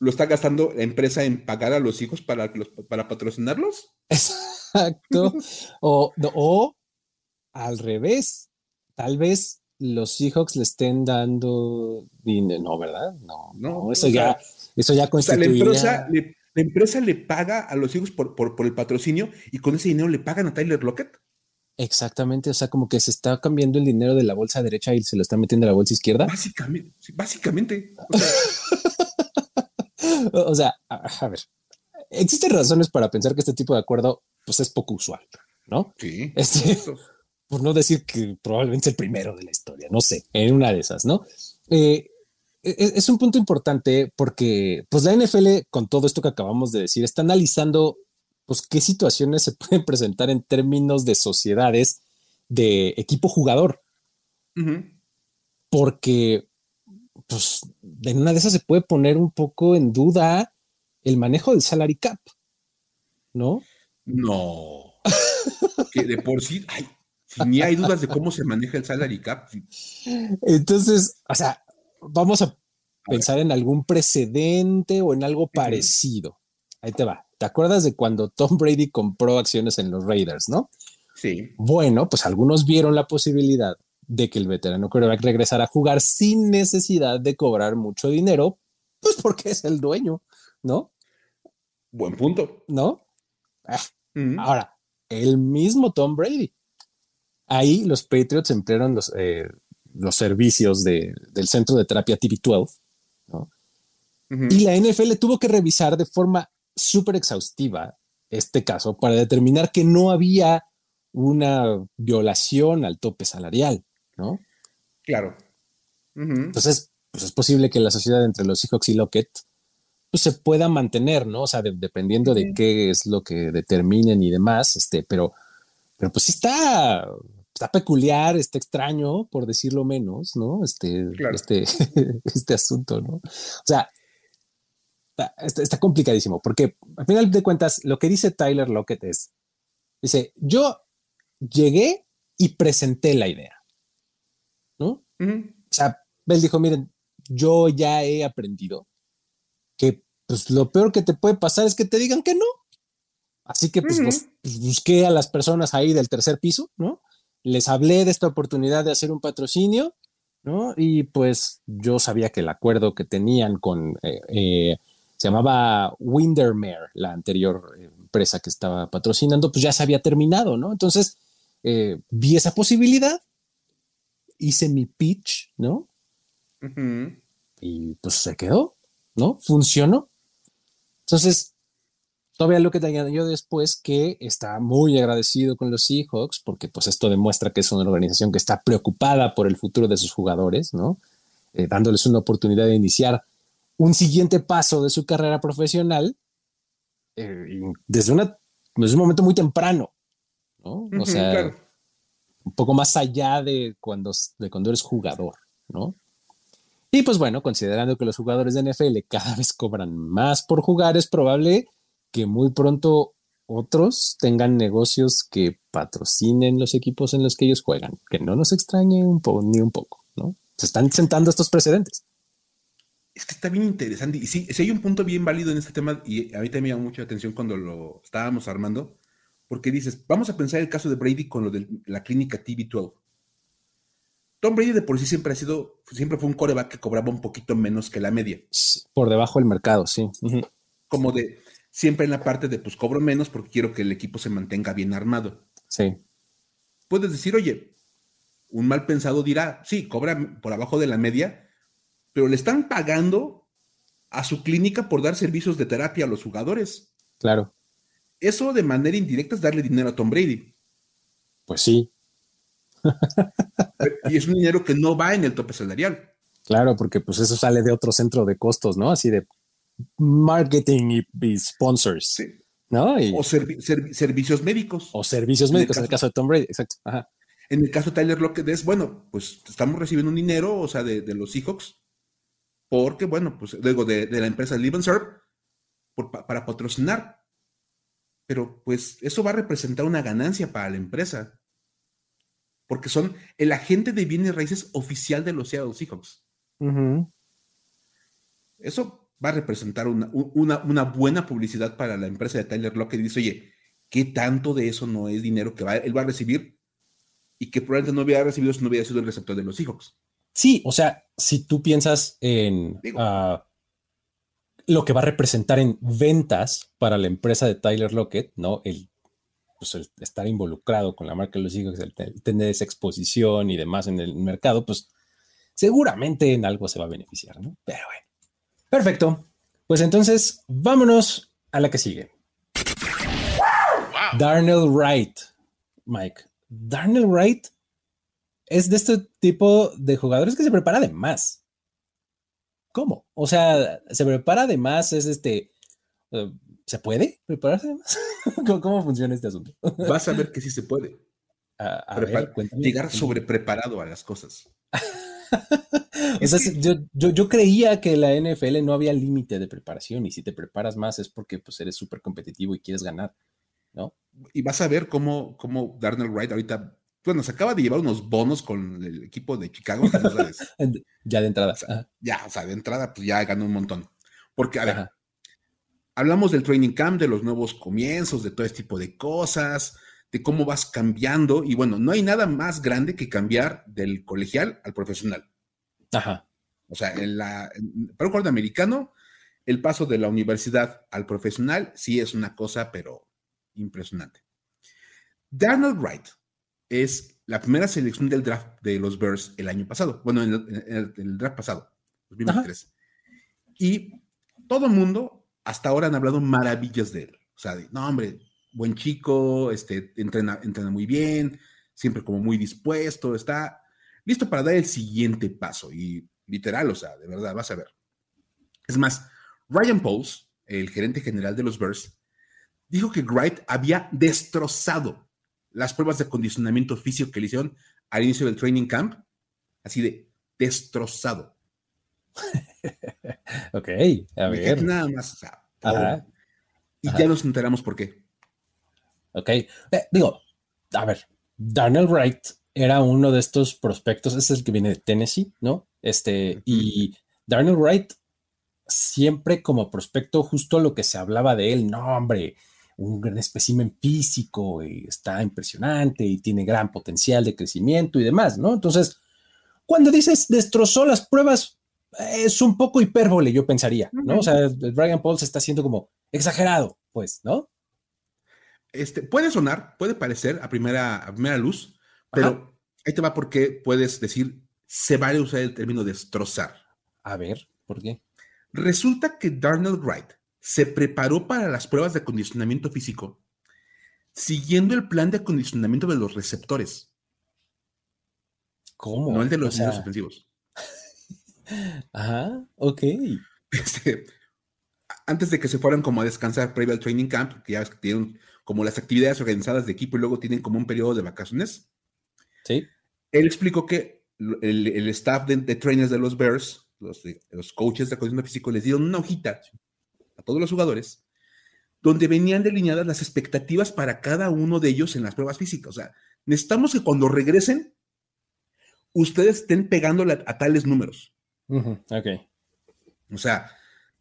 C: lo está gastando la empresa en pagar a los hijos para, para patrocinarlos.
A: Exacto. *laughs* o, o al revés. Tal vez los Seahawks le estén dando dinero, no, ¿verdad? No, no, eso ya, eso ya
C: constituiría... la, empresa le, paga a los hijos por, por, el patrocinio y con ese dinero le pagan a Tyler Lockett.
A: Exactamente, o sea, como que se está cambiando el dinero de la bolsa derecha y se lo está metiendo a la bolsa izquierda.
C: Básicamente, básicamente.
A: O sea, *laughs* a, ver, existen razones para pensar que este tipo de acuerdo pues es poco usual, ¿no?
C: Sí.
A: Este, *laughs* por no decir que probablemente el primero de la historia, no sé, en una de esas, ¿no? Eh, e, e, es un punto importante porque pues la NFL con todo esto que acabamos de decir está analizando pues qué situaciones se *laughs* pueden presentar en términos de sociedades de equipo jugador. Porque, pues, en una de esas se puede poner un poco en duda el manejo del salary cap, ¿no?
C: No. que de por sí, si ni hay dudas de cómo se maneja el salary cap.
A: Entonces, o sea, vamos a, pensar en algún precedente o en algo parecido. Ahí te va. ¿Te acuerdas de cuando Tom Brady compró acciones en los Raiders, no?
C: Sí.
A: Bueno, pues algunos vieron la posibilidad de que el veterano quarterback regresara a jugar sin necesidad de cobrar mucho dinero, pues porque es el dueño, ¿no?
C: Buen punto.
A: ¿No? Ah, ahora, el mismo Tom Brady. Ahí los Patriots emplearon los, eh, los servicios del centro de terapia TB12, ¿no? Y la NFL tuvo que revisar de forma súper exhaustiva este caso para determinar que no había una violación al tope salarial, ¿no?
C: Claro.
A: Entonces, pues es posible que la sociedad entre los Seahawks y Lockett pues, se pueda mantener, ¿no? O sea, dependiendo de qué es lo que determinen y demás, este, pero, pero pues sí está, está peculiar, está extraño, por decirlo menos, ¿no? Este, este, *laughs* este asunto, ¿no? O sea, está, está, complicadísimo, porque al final de cuentas, lo que dice Tyler Lockett es, dice, yo llegué y presenté la idea, ¿no? O sea, él dijo, miren, yo ya he aprendido que pues, lo peor que te puede pasar es que te digan que no. Así que pues, pues, busqué a las personas ahí del tercer piso, ¿no? Les hablé de esta oportunidad de hacer un patrocinio, ¿no? Y pues yo sabía que el acuerdo que tenían con, eh, eh, se llamaba Windermere, la anterior empresa que estaba patrocinando, pues ya se había terminado, ¿no? Entonces eh, vi esa posibilidad, hice mi pitch, ¿no? Y pues se quedó, ¿no? Funcionó. Entonces, todavía lo que te añadió después que está muy agradecido con los Seahawks porque pues esto demuestra que es una organización que está preocupada por el futuro de sus jugadores, ¿no? Eh, dándoles una oportunidad de iniciar un siguiente paso de su carrera profesional eh, desde, una, desde un momento muy temprano, ¿no? O sea, un poco más allá de cuando, de cuando eres jugador, ¿no? Y pues bueno, considerando que los jugadores de NFL cada *laughs* vez cobran más por jugar, es probable que muy pronto otros tengan negocios que patrocinen los equipos en los que ellos juegan, que no nos extrañe un poco ni un poco, ¿no? Se están sentando estos precedentes.
C: Es que está bien interesante. Y sí, sí hay un punto bien válido en este tema, y a mí también me llamó mucha atención cuando lo estábamos armando, porque dices, vamos a pensar el caso de Brady con lo de la clínica TV12. Tom Brady de por sí siempre ha sido, siempre fue un coreback que cobraba un poquito menos que la media.
A: Por debajo del mercado, sí.
C: Como de, siempre en la parte de, pues cobro menos porque quiero que el equipo se mantenga bien armado.
A: Sí.
C: Puedes decir, oye, un mal pensado dirá, sí, cobra por abajo de la media, pero le están pagando a su clínica por dar servicios de terapia a los jugadores.
A: Claro.
C: Eso de manera indirecta es darle dinero a Tom Brady.
A: Pues sí
C: y es un dinero que no va en el tope salarial.
A: Claro, porque pues eso sale de otro centro de costos, ¿no? Así de marketing y, sponsors. ¿no?
C: o servicios médicos.
A: O servicios médicos, en el caso de Tom Brady, exacto.
C: En el caso de Tyler Lockett es, bueno, pues estamos recibiendo un dinero, o sea, de, los Seahawks, porque, bueno, pues luego de, la empresa Live Serve, para patrocinar. Pero pues eso va a representar una ganancia para la empresa porque son el agente de bienes raíces oficial de los Seattle Seahawks. Eso va a representar una, buena publicidad para la empresa de Tyler Lockett. Dice, oye, ¿qué tanto de eso no es dinero que él va a recibir y que probablemente no hubiera recibido si no hubiera sido el receptor de los Seahawks?
A: Sí, o sea, si tú piensas en ah, lo que va a representar en ventas para la empresa de Tyler Lockett, ¿no? El pues, estar involucrado con la marca de los hijos, el tener esa exposición y demás en el mercado, pues seguramente en algo se va a beneficiar, ¿no? Pero bueno. Perfecto. Pues entonces, vámonos a la que sigue. Darnell Wright, Mike. Darnell Wright es de este tipo de jugadores que se prepara de más. ¿Cómo? O sea, se prepara de más, es este, eh, ¿Se puede prepararse más? *laughs* ¿Cómo, funciona este asunto?
C: Vas a ver que sí se puede. llegar sobre preparado a las cosas. *laughs*
A: yo, creía que la NFL no había límite de preparación y si te preparas más es porque pues, eres súper competitivo y quieres ganar, ¿no?
C: Y vas a ver cómo, cómo Darnell Wright ahorita, bueno, se acaba de llevar unos bonos con el equipo de Chicago. *laughs*
A: ya de entrada.
C: ya, o sea, de entrada pues ya ganó un montón. Porque, a ver, hablamos del training camp, de los nuevos comienzos, de todo este tipo de cosas, de cómo vas cambiando. Y bueno, no hay nada más grande que cambiar del colegial al profesional.
A: Ajá.
C: O sea, en la, para un americano, el paso de la universidad al profesional sí es una cosa, pero impresionante. Donald Wright es la primera selección del draft de los Bears el año pasado. Bueno, en el, draft pasado, 2023. Y todo el mundo hasta ahora han hablado maravillas de él. O sea, no, hombre, buen chico, este, entrena, entrena muy bien, siempre como muy dispuesto, está listo para dar el siguiente paso. Y literal, o sea, de verdad, vas a ver. Es más, Ryan Pauls, el gerente general de los Bears, dijo que Wright había destrozado las pruebas de acondicionamiento físico que le hicieron al inicio del training camp, así de destrozado. *laughs*
A: ok, a ver.
C: Nada más. y ya nos enteramos por qué.
A: Ok, eh, digo, a ver, Darnell Wright era uno de estos prospectos, es el que viene de Tennessee, ¿no? Este, y Darnell Wright siempre como prospecto, justo lo que se hablaba de él, no, hombre, un gran espécimen físico, y está impresionante y tiene gran potencial de crecimiento y demás, ¿no? Entonces, cuando dices destrozó las pruebas, es un poco hipérbole, yo pensaría, ¿no? O sea, Brian Paul se está haciendo como exagerado, pues, ¿no?
C: Este, puede sonar, puede parecer a primera, a primera luz, pero ahí te va porque puedes decir, se vale usar el término destrozar.
A: A ver, ¿por qué?
C: Resulta que Darnell Wright se preparó para las pruebas de acondicionamiento físico siguiendo el plan de acondicionamiento de los receptores.
A: ¿Cómo?
C: No el de los niños ofensivos. *laughs*
A: Ajá, ok.
C: Este, antes de que se fueran como a descansar previo al training camp, que ya tienen como las actividades organizadas de equipo y luego tienen como un periodo de vacaciones.
A: Sí.
C: Él explicó que el, staff de, trainers de los Bears, los, los coaches de acondicionamiento físico, les dieron una hojita a todos los jugadores, donde venían delineadas las expectativas para cada uno de ellos en las pruebas físicas. O sea, necesitamos que cuando regresen, ustedes estén pegándole a, tales números.
A: ok.
C: O sea,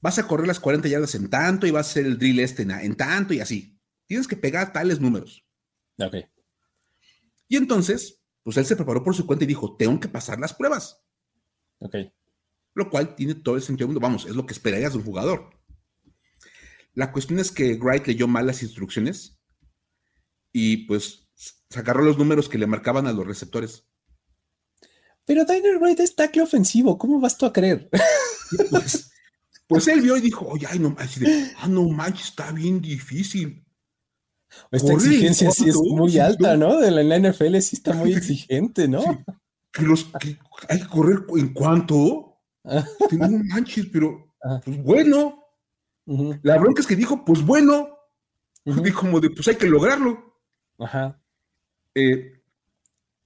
C: vas a correr las 40 yardas en tanto y vas a hacer el drill este en, tanto y así. Tienes que pegar tales números.
A: Ok.
C: Y entonces, pues él se preparó por su cuenta y dijo, tengo que pasar las pruebas.
A: Ok.
C: Lo cual tiene todo el sentido del mundo. Vamos, es lo que esperarías de un jugador. La cuestión es que Wright leyó mal las instrucciones y pues se agarró los números que le marcaban a los receptores.
A: Pero Diner Wright es tackle ofensivo, ¿cómo vas tú a creer?
C: Pues, pues, él vio y dijo, oye, ay, no, así ah, no manches, está bien difícil.
A: Esta exigencia sí es muy alta, ¿no? De la, NFL sí está muy *laughs* exigente, ¿no?
C: Que los que hay que correr en cuánto. no manches, pero pues bueno. La bronca es que dijo, pues bueno, dijo como de, pues hay que lograrlo.
A: Ajá.
C: Eh,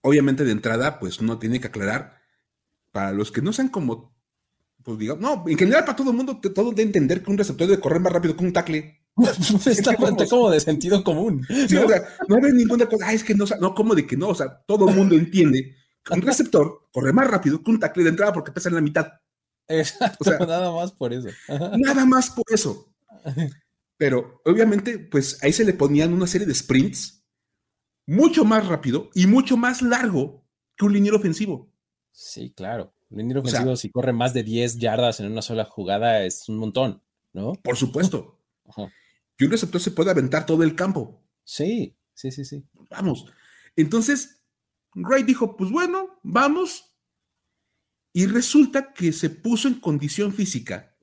C: obviamente de entrada, pues uno tiene que aclarar, para los que no sean como, pues digamos, no, en general para todo el mundo, todo de entender que un receptor debe correr más rápido que un tackle. *laughs*
A: Está como de sentido común.
C: ¿no? o sea, no hay ninguna cosa, ah, es que no, no, como de que no, o sea, todo el mundo entiende que un *laughs* receptor corre más rápido que un tackle de entrada porque pesa en la mitad.
A: Exacto, nada más por eso.
C: Nada más por eso. Pero obviamente, pues ahí se le ponían una serie de sprints mucho más rápido y mucho más largo que un liniero ofensivo.
A: Sí, claro. Un liniero ofensivo, si corre más de 10 yardas en una sola jugada, es un montón, ¿no?
C: Por supuesto. Y un receptor se puede aventar todo el campo.
A: Sí, sí, sí, sí.
C: Vamos. Entonces, Wright dijo: Pues bueno, vamos y resulta que se puso en condición física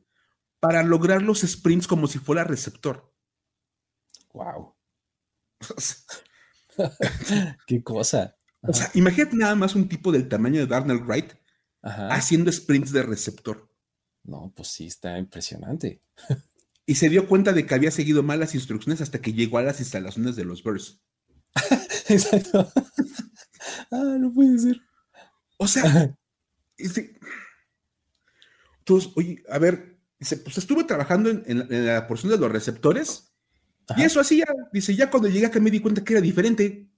C: para lograr los sprints como si fuera receptor.
A: Wow. *laughs* *laughs* Qué cosa.
C: O sea, imagínate nada más un tipo del tamaño de Darnell Wright haciendo sprints de receptor.
A: No, pues sí, está impresionante. *laughs*
C: y se dio cuenta de que había seguido mal las instrucciones hasta que llegó a las instalaciones de los Bears.
A: Exacto. ah, no puede ser.
C: O sea, entonces, oye, a ver, dice, pues estuve trabajando en, la porción de los receptores y eso así ya, dice, ya cuando llegué acá me di cuenta que era diferente.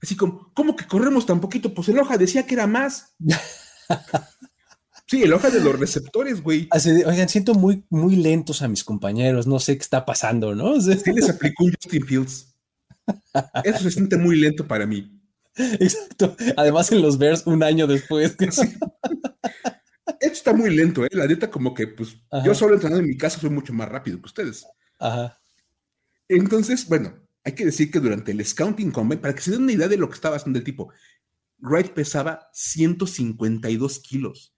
C: Así como, ¿cómo que corremos tan poquito? Pues el hoja decía que era más. *laughs* sí, el hoja de los receptores, güey.
A: oigan, siento muy, muy lentos a mis compañeros, no sé qué está pasando, ¿no? *laughs*
C: sí les aplicó un Justin Fields. Eso se siente muy lento para mí.
A: Exacto. Además, en los Bears, un año después. *laughs*
C: Esto está muy lento, ¿eh? La neta, como que, pues, yo solo entrenando en mi casa soy mucho más rápido que ustedes.
A: Ajá.
C: Entonces, bueno, hay que decir que durante el Scouting Combine, para que se den una idea de lo que estaba haciendo el tipo, Wright pesaba 152 kilos.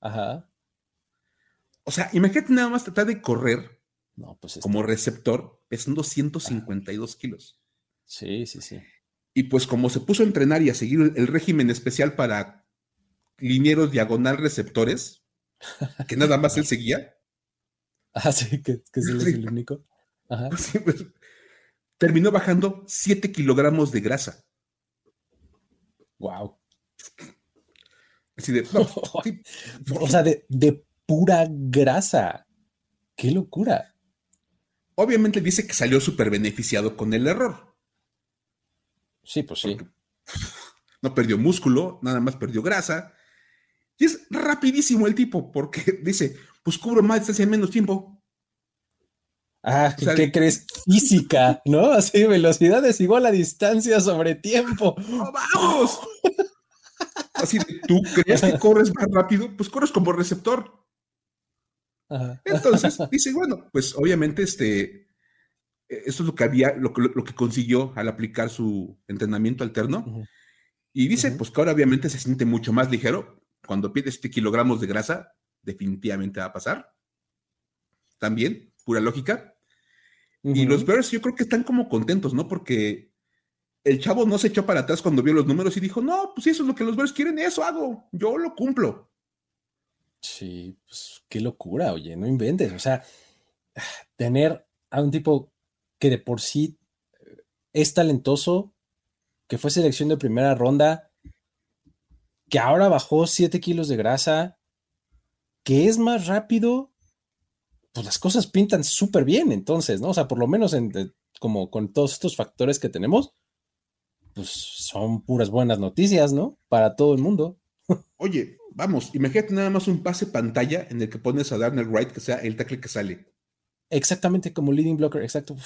A: Ajá.
C: O sea, imagínate nada más tratar de correr
A: no, pues
C: como receptor pesando 152 kilos.
A: Sí, sí, sí.
C: Y pues como se puso a entrenar y a seguir el régimen especial para linieros diagonal receptores, *laughs* que nada más él seguía,
A: Ah, sí, que, que es el *laughs* único. Ajá.
C: Pues, terminó bajando 7 kilogramos de grasa.
A: Wow.
C: Así de, *laughs*
A: O sea, de, pura grasa. ¡Qué locura!
C: Obviamente dice que salió súper beneficiado con el error.
A: Sí, pues sí. *laughs*
C: no perdió músculo, nada más perdió grasa. Y es rapidísimo el tipo, porque *laughs* dice, pues cubro más distancia en menos tiempo.
A: Ah, ¿qué crees? Física, ¿no? *laughs* Así, velocidad es igual a distancia sobre tiempo.
C: vamos! Así, ¿tú crees que corres más rápido? Pues corres como receptor. Entonces, dice, bueno, pues obviamente este, eso es lo que había, lo, lo, que consiguió al aplicar su entrenamiento alterno. Y dice, pues que ahora obviamente se siente mucho más ligero. Cuando pide este kilogramos de grasa, definitivamente va a pasar. También, pura lógica. Y los Bears yo creo que están como contentos, ¿no? Porque el chavo no se echó para atrás cuando vio los números y dijo, no, pues eso es lo que los Bears quieren, eso hago, yo lo cumplo.
A: Sí, pues qué locura, oye, no inventes. O sea, tener a un tipo que de por sí es talentoso, que fue selección de primera ronda, que ahora bajó 7 kilos de grasa, que es más rápido pues las cosas pintan súper bien entonces, ¿no? O sea, por lo menos en, como con todos estos factores que tenemos, pues son puras buenas noticias, ¿no? Para todo el mundo.
C: Oye, vamos, imagínate nada más un pase pantalla en el que pones a Darnell Wright que sea el tackle que sale.
A: Exactamente como leading blocker, exacto.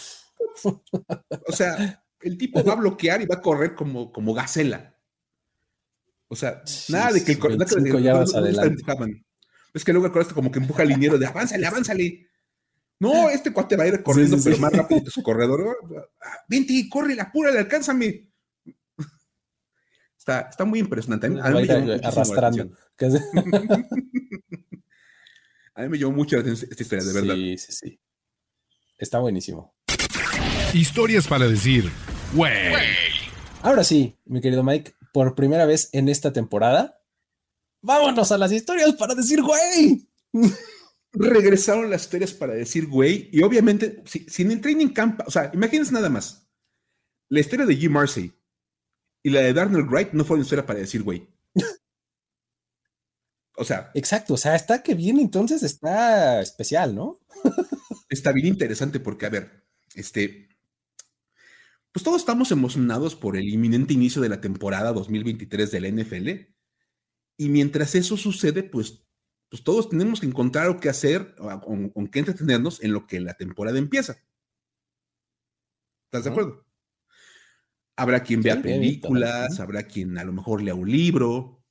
C: O sea, el tipo va a bloquear y va a correr como, como gacela. O sea, nada de que el
A: corredor.
C: Es que luego acordaste como que empuja al liniero de avánzale, avánzale. No, *laughs* este cuate va a ir corriendo, pero más rápido que su corredor. Vente, corre, apúrale, alcánzame. Está, está muy impresionante. A mí,
A: me arrastrando. *laughs*
C: a mí me llamó mucho la atención esta historia, de verdad.
A: Sí, sí, sí. Está buenísimo.
B: Historias para decir, güey.
A: Ahora sí, mi querido Mike, por primera vez en esta temporada, Vámonos a las historias para decir, güey.
C: Regresaron las historias para decir, güey, y obviamente, si, en el training camp, o sea, imagínense nada más. La historia de Jim Marcy y la de Darnell Wright no fueron historia para decir, güey. O sea.
A: Exacto, o sea, está que bien, entonces está especial, ¿no?
C: está bien interesante porque, a ver, este. Pues todos estamos emocionados por el inminente inicio de la temporada 2023 de la NFL y mientras eso sucede, pues, pues todos tenemos que encontrar algo que hacer, o, qué entretenernos en lo que la temporada empieza. ¿Estás de acuerdo? Habrá quien vea películas, habrá quien a lo mejor lea un libro.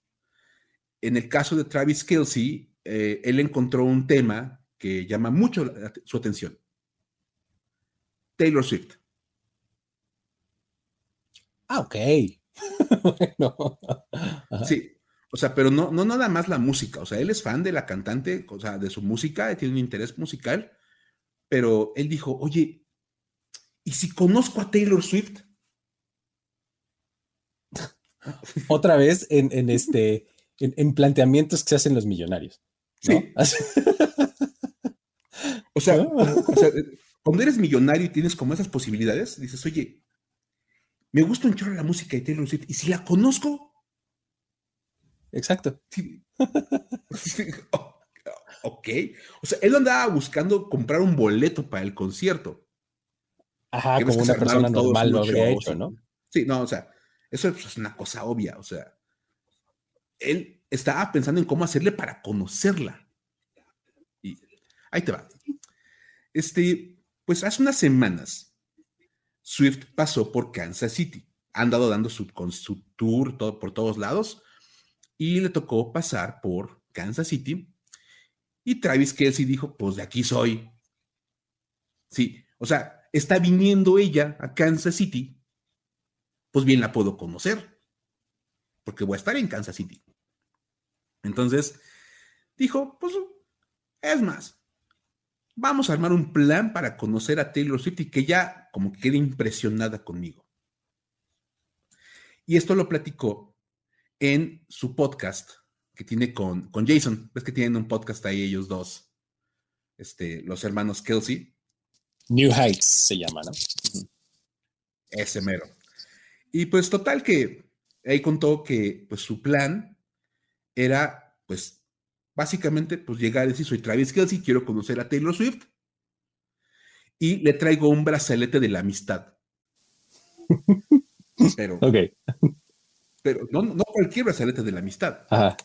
C: En el caso de Travis Kelsey, eh, él encontró un tema que llama mucho su atención. Taylor Swift.
A: Ah, ok. *laughs* bueno.
C: Sí, o sea, pero no, no nada más la música. O sea, él es fan de la cantante, o sea, de su música, tiene un interés musical. Pero él dijo, oye, ¿y si conozco a Taylor Swift? *laughs*
A: Otra vez en, este, en, planteamientos que se hacen los millonarios. Sí. *laughs*
C: o, sea, o sea, cuando eres millonario y tienes como esas posibilidades, dices, oye, me gusta un chorro la música de Taylor Swift. Y si la conozco,
A: Exacto. *laughs*
C: ok. O sea, él andaba buscando comprar un boleto para el concierto.
A: Ajá, como una persona normal lo habría hecho, ¿no?
C: Sí, no, o sea, eso es una cosa obvia. O sea, él estaba pensando en cómo hacerle para conocerla. Y ahí te va. Este, pues hace unas semanas, Swift pasó por Kansas City. Ha andado dando su, tour por todos lados y le tocó pasar por Kansas City. Y Travis Kelsey dijo, pues de aquí soy. Sí, o sea, está viniendo ella a Kansas City, pues bien la puedo conocer, porque voy a estar en Kansas City. Entonces, dijo, pues, es más, vamos a armar un plan para conocer a Taylor Swift y que ya como que quede impresionada conmigo. Y esto lo platicó en su podcast que tiene con, con Jason. Ves que tienen un podcast ahí ellos dos. este, los hermanos Kelsey.
A: New Heights se llama, ¿no?
C: Ese mero. Y pues total que ahí contó que pues su plan era pues básicamente pues llegar y decir soy Travis Kelsey, quiero conocer a Taylor Swift y le traigo un brazalete de la amistad. *laughs* Pero,
A: Ok.
C: pero no, no cualquier brazalete de la amistad.
A: Ajá.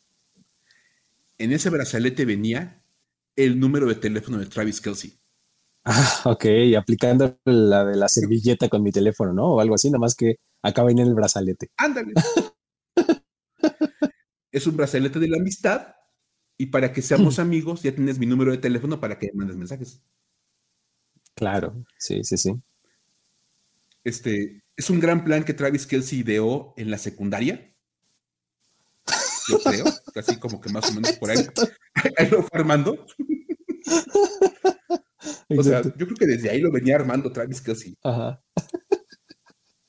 C: En ese brazalete venía el número de teléfono de Travis Kelsey.
A: Ah, ok, aplicando la de la servilleta con mi teléfono, ¿no? O algo así, nada más que acaba en el brazalete.
C: Ándale. *laughs* es un brazalete de la amistad y para que seamos amigos ya tienes mi número de teléfono para que me mandes mensajes.
A: Claro, sí, sí, sí.
C: Este, es un gran plan que Travis Kelsey ideó en la secundaria. Yo creo, así como que más o menos por ahí, *laughs* *laughs* ahí lo fue armando. O sea, yo creo que desde ahí lo venía armando Travis Kelsey.
A: Ajá.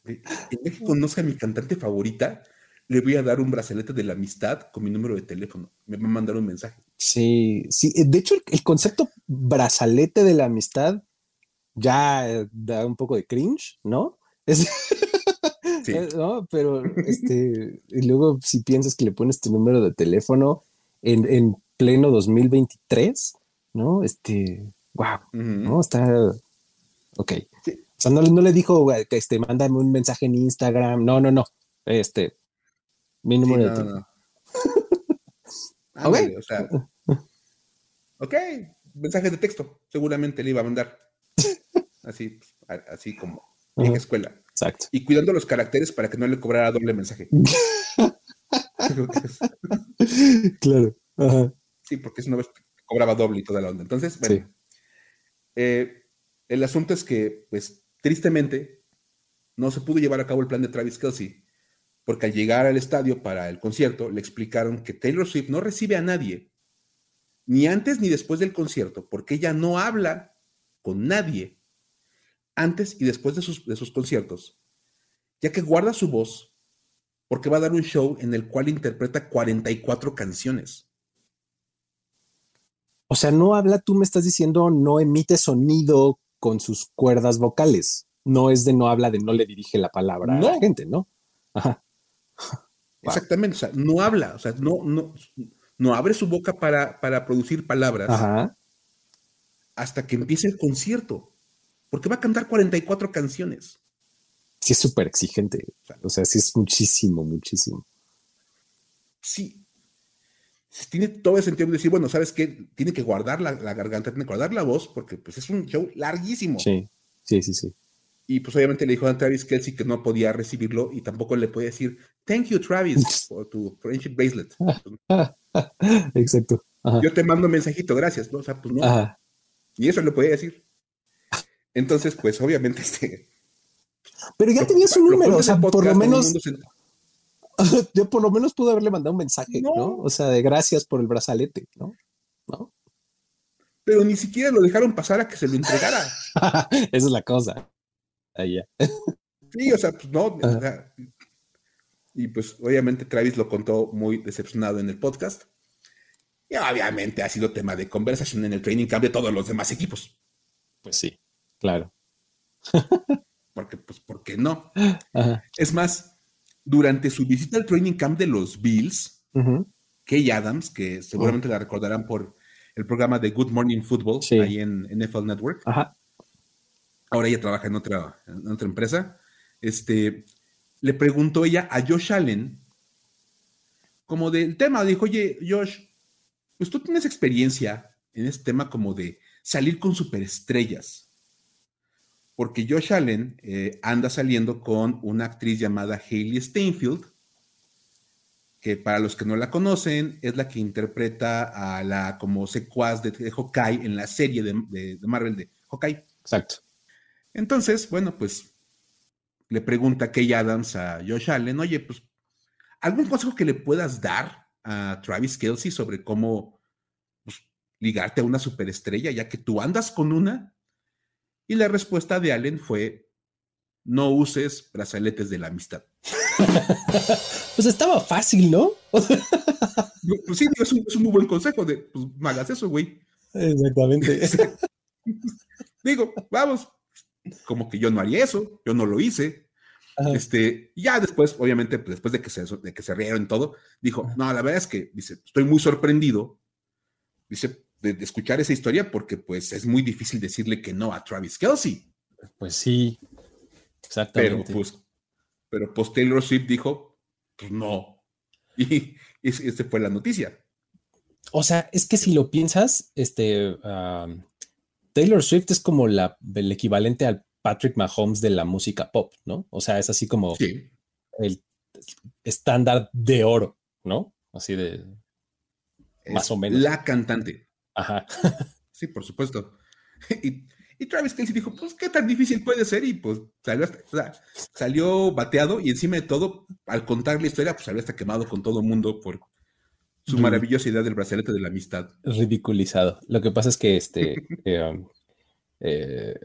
C: En vez que conozca a mi cantante favorita, le voy a dar un brazalete de la amistad con mi número de teléfono. Me va a mandar un mensaje.
A: Sí, sí. De hecho, el, el concepto brazalete de la amistad ya eh, da un poco de cringe, ¿no? *laughs* Es-
C: Sí.
A: Eh, ¿no? Pero este, y luego si piensas que le pones tu número de teléfono en, en pleno 2023, ¿no? Este, wow. ¿no? Está, ok.
C: Sí.
A: O sea, no, le- no le dijo, que este, mándame un mensaje en Instagram, no, no, no, este,
C: Sí,
A: número de
C: no,
A: teléfono.
C: no. Ándale, o sea. Ok, mensaje de texto, seguramente le iba a mandar. Así, así como en escuela.
A: Exacto.
C: Y cuidando los caracteres para que no le cobrara doble mensaje. *laughs*
A: Claro. Ajá.
C: sí, porque es una vez cobraba doble y toda la onda. Entonces, bueno,
A: Sí.
C: eh, el asunto es que, pues, tristemente, no se pudo llevar a cabo el plan de Travis Kelsey, porque al llegar al estadio para el concierto, le explicaron que Taylor Swift no recibe a nadie, ni antes ni después del concierto, porque ella no habla con nadie antes y después de sus, de sus conciertos, ya que guarda su voz porque va a dar un show en el cual interpreta 44 canciones.
A: O sea, no habla, tú me estás diciendo, no emite sonido con sus cuerdas vocales. No es de no habla, de no le dirige la palabra a la gente, ¿no? Ajá.
C: Exactamente, o sea, no habla, o sea, no, no, no abre su boca para, para producir palabras
A: Ajá.
C: hasta que empiece el concierto, porque va a cantar 44 canciones.
A: Sí, es súper exigente. O sea, sí es muchísimo, muchísimo.
C: Sí. Tiene todo el sentido de decir, bueno, ¿sabes qué? Tiene que guardar la, la garganta, tiene que guardar la voz, porque pues es un show larguísimo.
A: Sí, sí, sí, sí.
C: Y pues obviamente le dijo a Travis Kelsey que no podía recibirlo y tampoco le podía decir, thank you Travis, *laughs* por tu friendship bracelet. *laughs*
A: Exacto. Ajá.
C: Yo te mando un mensajito, gracias. ¿no? O sea, pues no.
A: Ajá.
C: Y eso le podía decir. Entonces, pues obviamente este...
A: Pero ya
C: lo-
A: tenía su
C: lo
A: número, o sea, por lo menos, *laughs* yo por lo menos pude haberle mandado un mensaje, ¿no?
C: No.
A: O sea, de gracias por el brazalete, ¿no? ¿No?
C: Pero ni siquiera lo dejaron pasar a que se lo entregara.
A: Esa es la cosa. Ya.
C: Sí, o sea, pues no. o
A: Ajá.
C: sea, y pues obviamente Travis lo contó muy decepcionado en el podcast. Y obviamente ha sido tema de conversación en el training camp de todos los demás equipos.
A: Pues sí, claro.
C: Porque, pues, ¿por qué no?
A: Ajá.
C: Es más, durante su visita al training camp de los Bills,
A: Ujú.
C: Kay Adams, que seguramente la recordarán por el programa de Good Morning Football,
A: Sí.
C: ahí en NFL Network.
A: Ajá.
C: Ahora ella trabaja en otra, empresa, este, le preguntó ella a Josh Allen, como del tema, dijo, oye, Josh, pues tú tienes experiencia en este tema como de salir con superestrellas, porque Josh Allen eh, anda saliendo con una actriz llamada Hailey Steinfeld, que para los que no la conocen, es la que interpreta a la como secuaz de, de Hawkeye en la serie de, de- de Marvel de Hawkeye.
A: Exacto.
C: Entonces, bueno, pues le pregunta Kay Adams a Josh Allen, oye, pues, ¿algún consejo que le puedas dar a Travis Kelsey sobre cómo pues, ligarte a una superestrella, ya que tú andas con una? Y la respuesta de Allen fue, no uses brazaletes de la amistad. *laughs*
A: Pues estaba fácil, ¿no? *laughs*
C: Pues sí, es un, es un muy buen consejo de, pues, no hagas eso, güey.
A: Exactamente. *laughs*
C: Digo, vamos, como que yo no haría eso, yo no lo hice. Este, ya después, obviamente, pues, después de que, se, de que se rieron todo, dijo, no, la verdad es que, dice, estoy muy sorprendido, dice, de, escuchar esa historia porque pues es muy difícil decirle que no a Travis Kelsey.
A: Pues sí, exactamente.
C: Pero pues, pero pues Taylor Swift dijo, pues, no. *laughs* Y, esa fue la noticia.
A: O sea, es que si lo piensas, este, Taylor Swift es como la, el equivalente al Patrick Mahomes de la música pop, ¿no? O sea, es así como el estándar de oro, ¿no? Así de más o menos.
C: La cantante.
A: Ajá. *laughs*
C: sí, por supuesto. *laughs* Y, Travis Kelsey dijo, pues, ¿qué tan difícil puede ser? Y pues salió, salió bateado y encima de todo, al contar la historia, pues salió hasta quemado con todo el mundo por su maravillosa idea del brazalete de la amistad.
A: Ridiculizado. Lo que pasa es que este, *laughs* eh, um, eh,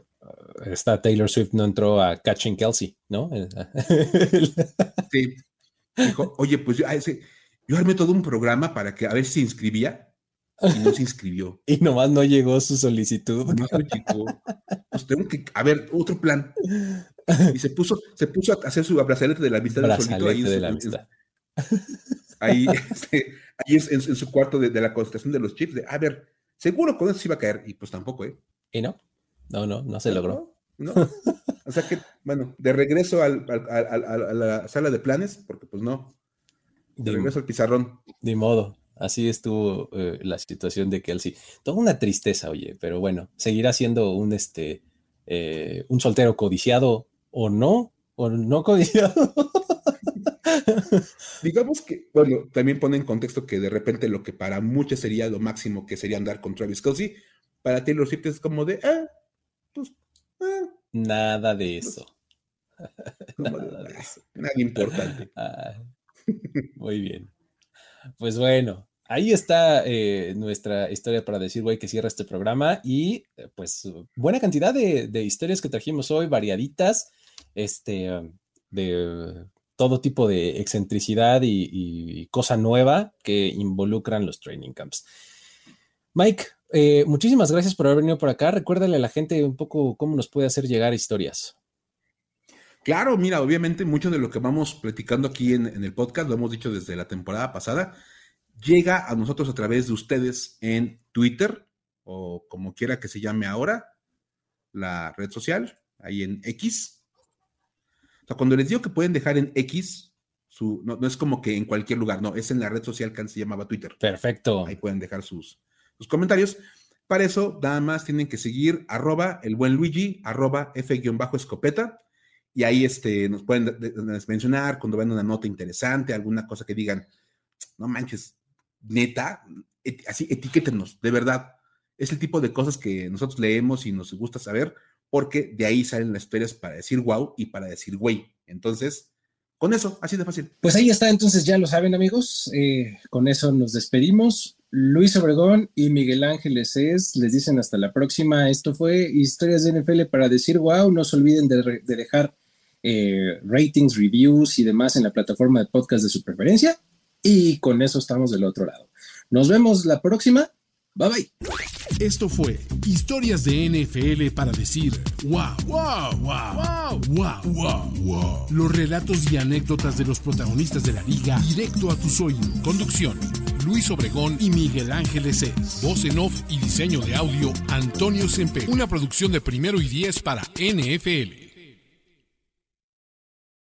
A: esta Taylor Swift no entró a Catching Kelsey, ¿no? *laughs*
C: sí. Dijo, oye, pues yo, yo armé todo un programa para que a ver si se inscribía y no se inscribió. *laughs*
A: y nomás no llegó su solicitud.
C: No Pues tengo que, a ver, otro plan. Y se puso, se puso a hacer su brazalete de la amistad
A: ahí, de la amistad.
C: ahí, este, ahí es, en, su cuarto de, la concentración de los chips, de, a ver, seguro con eso se iba a caer, y pues tampoco, ¿eh?
A: Y no, no, no, no se logró.
C: No, O sea que, bueno, de regreso al, a la sala de planes, porque pues no. De, regreso al pizarrón.
A: De modo. Así estuvo eh, la situación de Kelsey. Toda una tristeza, oye, pero bueno, seguirá siendo un, este, eh, un soltero codiciado o no, o no codiciado. *laughs* *laughs*
C: Digamos que, bueno, también pone en contexto que de repente lo que para muchos sería lo máximo que sería andar con Travis Kelsey, para Taylor Swift es como de, ah, pues,
A: ah, Nada de eso. *laughs*
C: Nada, de eso. Nada importante. *laughs*
A: Ah, muy bien. Pues bueno, ahí está eh, nuestra historia para decir, güey, que cierra este programa y eh, pues buena cantidad de, historias que trajimos hoy, variaditas, este, de todo tipo de excentricidad y, cosa nueva que involucran los training camps. Mike, eh, muchísimas gracias por haber venido por acá. Recuérdale a la gente un poco cómo nos puede hacer llegar historias.
C: Claro, mira, obviamente mucho de lo que vamos platicando aquí en, el podcast, lo hemos dicho desde la temporada pasada, llega a nosotros a través de ustedes en Twitter o como quiera que se llame ahora, la red social, ahí en X. Sea, cuando les digo que pueden dejar en X, su, no, es como que en cualquier lugar, no, es en la red social que antes se llamaba Twitter.
A: Perfecto.
C: Ahí pueden dejar sus, sus comentarios. Para eso, nada más tienen que seguir arroba el buen Luigi, arroba F-escopeta y ahí este, nos pueden mencionar cuando ven una nota interesante, alguna cosa que digan, no manches, neta, así etiquétenos, de verdad. Es el tipo de cosas que nosotros leemos y nos gusta saber, porque de ahí salen las historias para decir wow y para decir güey. Entonces, con eso, así de fácil.
A: Pues ahí está, entonces ya lo saben, amigos. Eh, con eso nos despedimos. Luis Obregón y Miguel Ángeles es, les dicen hasta la próxima. Esto fue Historias de NFL para decir wow. No se olviden de, dejar eh, ratings, reviews y demás en la plataforma de podcast de su preferencia. Y con eso estamos del otro lado. Nos vemos la próxima. Bye bye.
B: Esto fue Historias de NFL para decir wow, wow, wow, wow, wow, wow, Los relatos y anécdotas de los protagonistas de la liga directo a tus oídos. Conducción Luis Obregón y Miguel Ángeles es. Voz en off y diseño de audio, Antonio Sempe. Una producción de primero y diez para NFL.